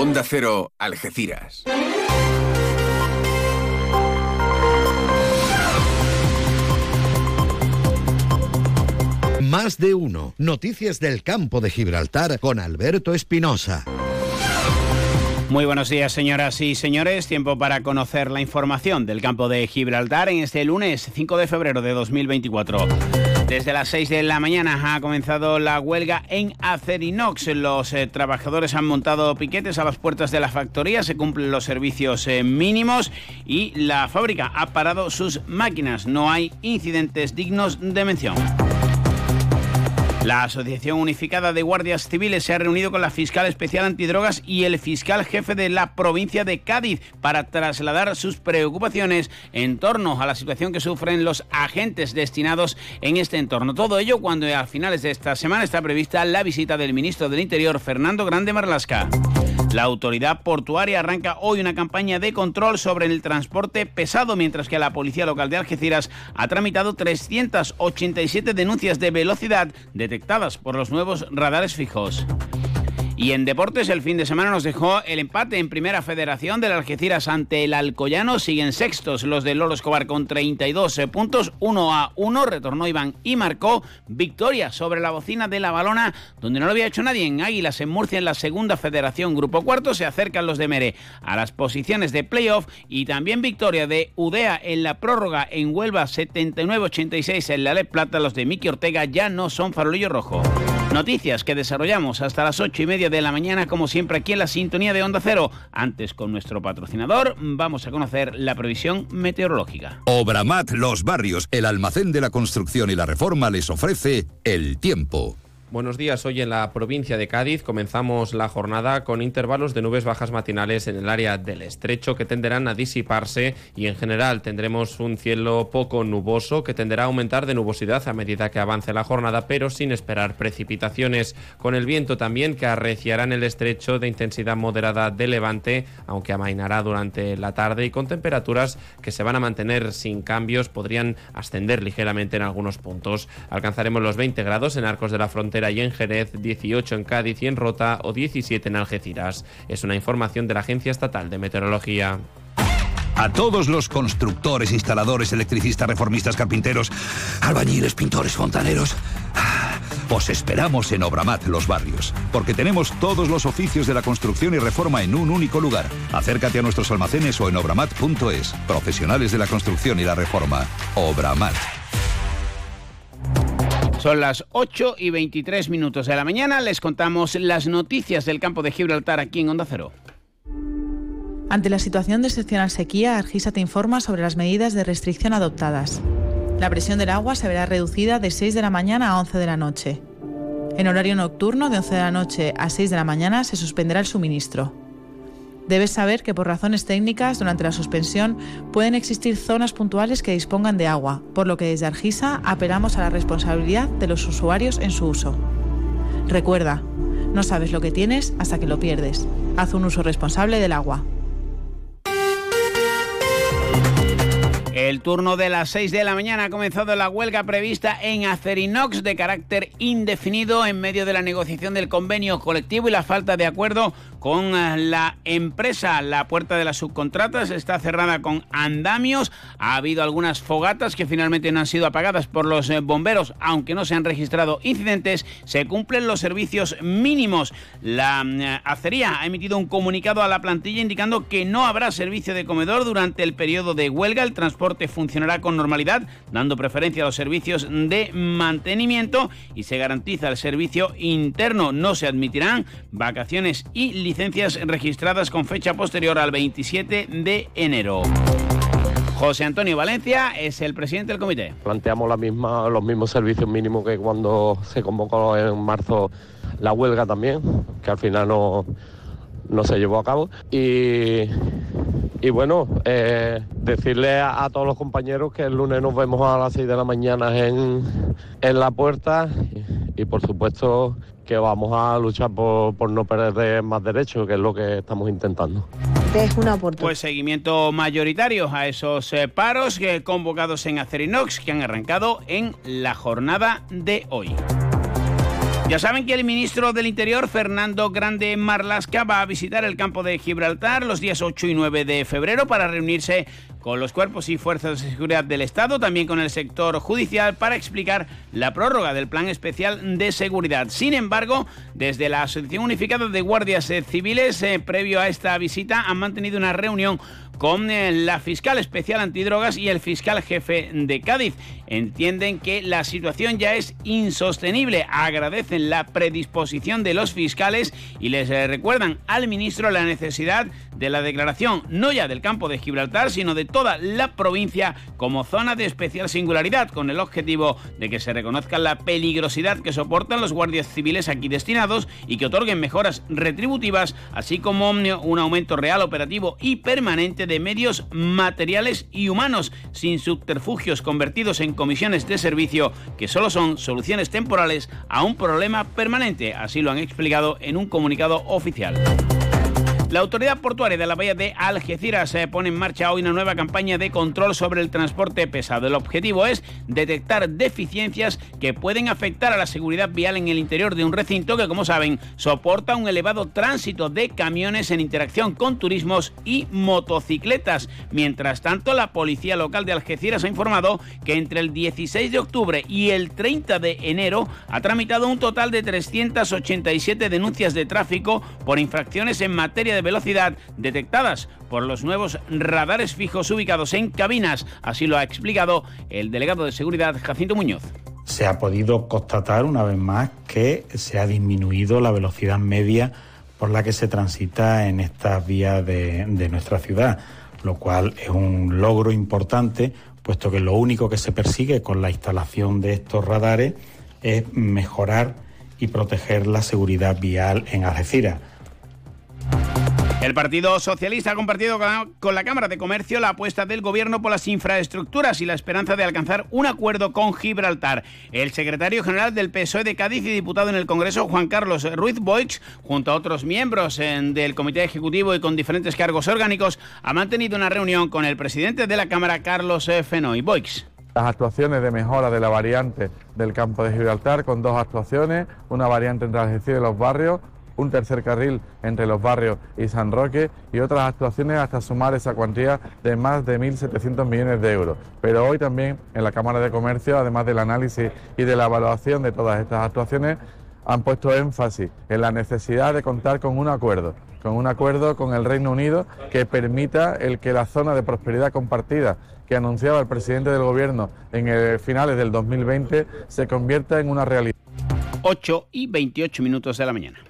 Onda Cero, Algeciras. Más de uno. Noticias del campo de Gibraltar con Alberto Espinosa. Muy buenos días, señoras y señores. Tiempo para conocer la información del campo de Gibraltar en este lunes 5 de febrero de 2024. Desde las 6 de la mañana ha comenzado la huelga en Acerinox. Los eh, trabajadores han montado piquetes a las puertas de la factoría, se cumplen los servicios eh, mínimos y la fábrica ha parado sus máquinas. No hay incidentes dignos de mención. La Asociación Unificada de Guardias Civiles se ha reunido con la fiscal especial antidrogas y el fiscal jefe de la provincia de Cádiz para trasladar sus preocupaciones en torno a la situación que sufren los agentes destinados en este entorno. Todo ello cuando a finales de esta semana está prevista la visita del ministro del Interior, Fernando Grande Marlasca. La autoridad portuaria arranca hoy una campaña de control sobre el transporte pesado, mientras que la policía local de Algeciras ha tramitado 387 denuncias de velocidad detectadas por los nuevos radares fijos. Y en deportes, el fin de semana nos dejó el empate en Primera Federación del Algeciras ante el Alcoyano. Siguen sextos los de Lolo Escobar con 32 puntos, 1 a 1. Retornó Iván y marcó victoria sobre la bocina de la balona, donde no lo había hecho nadie en Águilas en Murcia en la Segunda Federación. Grupo cuarto se acercan los de Mere a las posiciones de playoff y también victoria de Udea en la prórroga en Huelva 79-86 en la Le Plata. Los de Miki Ortega ya no son farolillo rojo. Noticias que desarrollamos hasta las ocho y media de la mañana, como siempre, aquí en la sintonía de Onda Cero. Antes, con nuestro patrocinador, vamos a conocer la previsión meteorológica. Obramat Los Barrios, el almacén de la construcción y la reforma, les ofrece el tiempo. Buenos días. Hoy en la provincia de Cádiz comenzamos la jornada con intervalos de nubes bajas matinales en el área del estrecho que tenderán a disiparse y en general tendremos un cielo poco nuboso que tenderá a aumentar de nubosidad a medida que avance la jornada, pero sin esperar precipitaciones. Con el viento también que arreciará en el estrecho de intensidad moderada de levante, aunque amainará durante la tarde y con temperaturas que se van a mantener sin cambios, podrían ascender ligeramente en algunos puntos. Alcanzaremos los 20 grados en Arcos de la Frontera y en Jerez, 18 en Cádiz y en Rota o 17 en Algeciras. Es una información de la Agencia Estatal de Meteorología. A todos los constructores, instaladores, electricistas, reformistas, carpinteros, albañiles, pintores, fontaneros. Os esperamos en Obramat Los Barrios, porque tenemos todos los oficios de la construcción y reforma en un único lugar. Acércate a nuestros almacenes o en obramat.es. Profesionales de la construcción y la reforma. Obramat. Son las 8 y 23 minutos de la mañana. Les contamos las noticias del campo de Gibraltar aquí en Onda Cero. Ante la situación de excepcional sequía, Argisa te informa sobre las medidas de restricción adoptadas. La presión del agua se verá reducida de 6 de la mañana a 11 de la noche. En horario nocturno, de 11 de la noche a 6 de la mañana, se suspenderá el suministro. Debes saber que por razones técnicas, durante la suspensión, pueden existir zonas puntuales que dispongan de agua, por lo que desde Argisa apelamos a la responsabilidad de los usuarios en su uso. Recuerda, no sabes lo que tienes hasta que lo pierdes. Haz un uso responsable del agua. El turno de las 6 de la mañana ha comenzado la huelga prevista en Acerinox de carácter indefinido en medio de la negociación del convenio colectivo y la falta de acuerdo con eh, la empresa. La puerta de las subcontratas está cerrada con andamios. Ha habido algunas fogatas que finalmente no han sido apagadas por los eh, bomberos, aunque no se han registrado incidentes. Se cumplen los servicios mínimos. La eh, acería ha emitido un comunicado a la plantilla indicando que no habrá servicio de comedor durante el periodo de huelga. Funcionará con normalidad, dando preferencia a los servicios de mantenimiento y se garantiza el servicio interno. No se admitirán vacaciones y licencias registradas con fecha posterior al 27 de enero. José Antonio Valencia es el presidente del comité. Planteamos la misma, los mismos servicios mínimos que cuando se convocó en marzo la huelga también, que al final no, no se llevó a cabo. Y, y bueno, eh, decirle a, a, todos los compañeros que el lunes nos vemos a las 6 de la mañana en, en la puerta y, y por supuesto que vamos a luchar por, por, no perder más derechos, que es lo que estamos intentando. Es una pues seguimiento mayoritario a esos eh, paros que convocados en Acerinox que han arrancado en la jornada de hoy. Ya saben que el ministro del Interior, Fernando Grande Marlasca, va a visitar el campo de Gibraltar los días 8 y 9 de febrero para reunirse con los cuerpos y fuerzas de seguridad del Estado, también con el sector judicial, para explicar la prórroga del Plan Especial de Seguridad. Sin embargo, desde la Asociación Unificada de Guardias Civiles, eh, previo a esta visita, han mantenido una reunión con la fiscal especial antidrogas y el fiscal jefe de Cádiz. Entienden que la situación ya es insostenible, agradecen la predisposición de los fiscales y les eh, recuerdan al ministro la necesidad de la declaración no ya del campo de Gibraltar, sino de toda la provincia como zona de especial singularidad, con el objetivo de que se reconozca la peligrosidad que soportan los guardias civiles aquí destinados y que otorguen mejoras retributivas, así como un aumento real, operativo y permanente de medios materiales y humanos, sin subterfugios convertidos en comisiones de servicio que solo son soluciones temporales a un problema permanente. Así lo han explicado en un comunicado oficial. La autoridad portuaria de la bahía de Algeciras se pone en marcha hoy una nueva campaña de control sobre el transporte pesado. El objetivo es detectar deficiencias que pueden afectar a la seguridad vial en el interior de un recinto que, como saben, soporta un elevado tránsito de camiones en interacción con turismos y motocicletas. Mientras tanto, la policía local de Algeciras ha informado que entre el 16 de octubre y el 30 de enero ha tramitado un total de 387 denuncias de tráfico por infracciones en materia de velocidad detectadas por los nuevos radares fijos ubicados en cabinas. Así lo ha explicado el delegado de seguridad Jacinto Muñoz se ha podido constatar una vez más que se ha disminuido la velocidad media por la que se transita en estas vías de, de, nuestra ciudad, lo cual es un logro importante, puesto que lo único que se persigue con la instalación de estos radares es mejorar y proteger la seguridad vial en Algeciras. El Partido Socialista ha compartido con la Cámara de Comercio la apuesta del Gobierno por las infraestructuras y la esperanza de alcanzar un acuerdo con Gibraltar. El secretario general del PSOE de Cádiz y diputado en el Congreso, Juan Carlos Ruiz Boix, junto a otros miembros del Comité Ejecutivo y con diferentes cargos orgánicos, ha mantenido una reunión con el presidente de la Cámara, Carlos Fenoy. Boix las actuaciones de mejora de la variante del campo de Gibraltar con dos actuaciones, una variante entre Algeciras y los barrios, un tercer carril entre los barrios y San Roque y otras actuaciones hasta sumar esa cuantía de más de 1.700 millones de euros. Pero hoy también en la Cámara de Comercio, además del análisis y de la evaluación de todas estas actuaciones, han puesto énfasis en la necesidad de contar con un acuerdo, con un acuerdo con el Reino Unido que permita el que la zona de prosperidad compartida que anunciaba el presidente del Gobierno en el finales del 2020 se convierta en una realidad. 8 y 28 minutos de la mañana.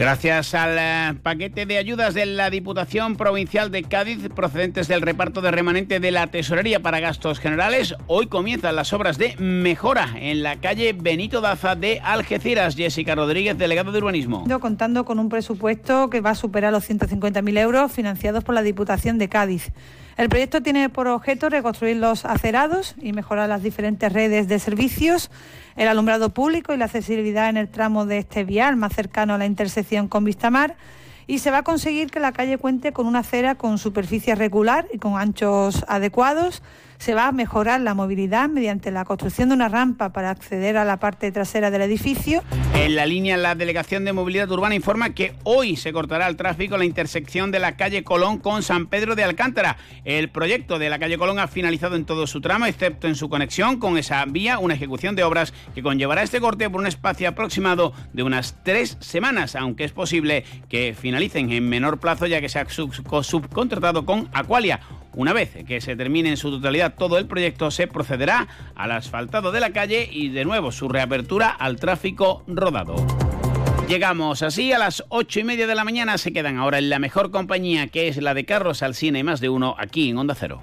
Gracias al eh, paquete de ayudas de la Diputación Provincial de Cádiz procedentes del reparto de remanente de la Tesorería para gastos generales, hoy comienzan las obras de mejora en la calle Benito Daza de Algeciras. Jessica Rodríguez, delegado de urbanismo. Contando con un presupuesto que va a superar los 150.000 euros financiados por la Diputación de Cádiz. El proyecto tiene por objeto reconstruir los acerados y mejorar las diferentes redes de servicios, el alumbrado público y la accesibilidad en el tramo de este vial más cercano a la intersección con Vistamar. Y se va a conseguir que la calle cuente con una acera con superficie regular y con anchos adecuados se va a mejorar la movilidad mediante la construcción de una rampa para acceder a la parte trasera del edificio. En la línea, la Delegación de Movilidad Urbana informa que hoy se cortará el tráfico en la intersección de la calle Colón con San Pedro de Alcántara. El proyecto de la calle Colón ha finalizado en todo su tramo, excepto en su conexión con esa vía, una ejecución de obras que conllevará este corte por un espacio aproximado de unas tres semanas, aunque es posible que finalicen en menor plazo ya que se ha subcontratado con Aqualia. Una vez que se termine en su totalidad todo el proyecto, se procederá al asfaltado de la calle y de nuevo su reapertura al tráfico rodado. Llegamos así a las ocho y media de la mañana. Se quedan ahora en la mejor compañía que es la de Carros al Cine más de uno aquí en Onda Cero.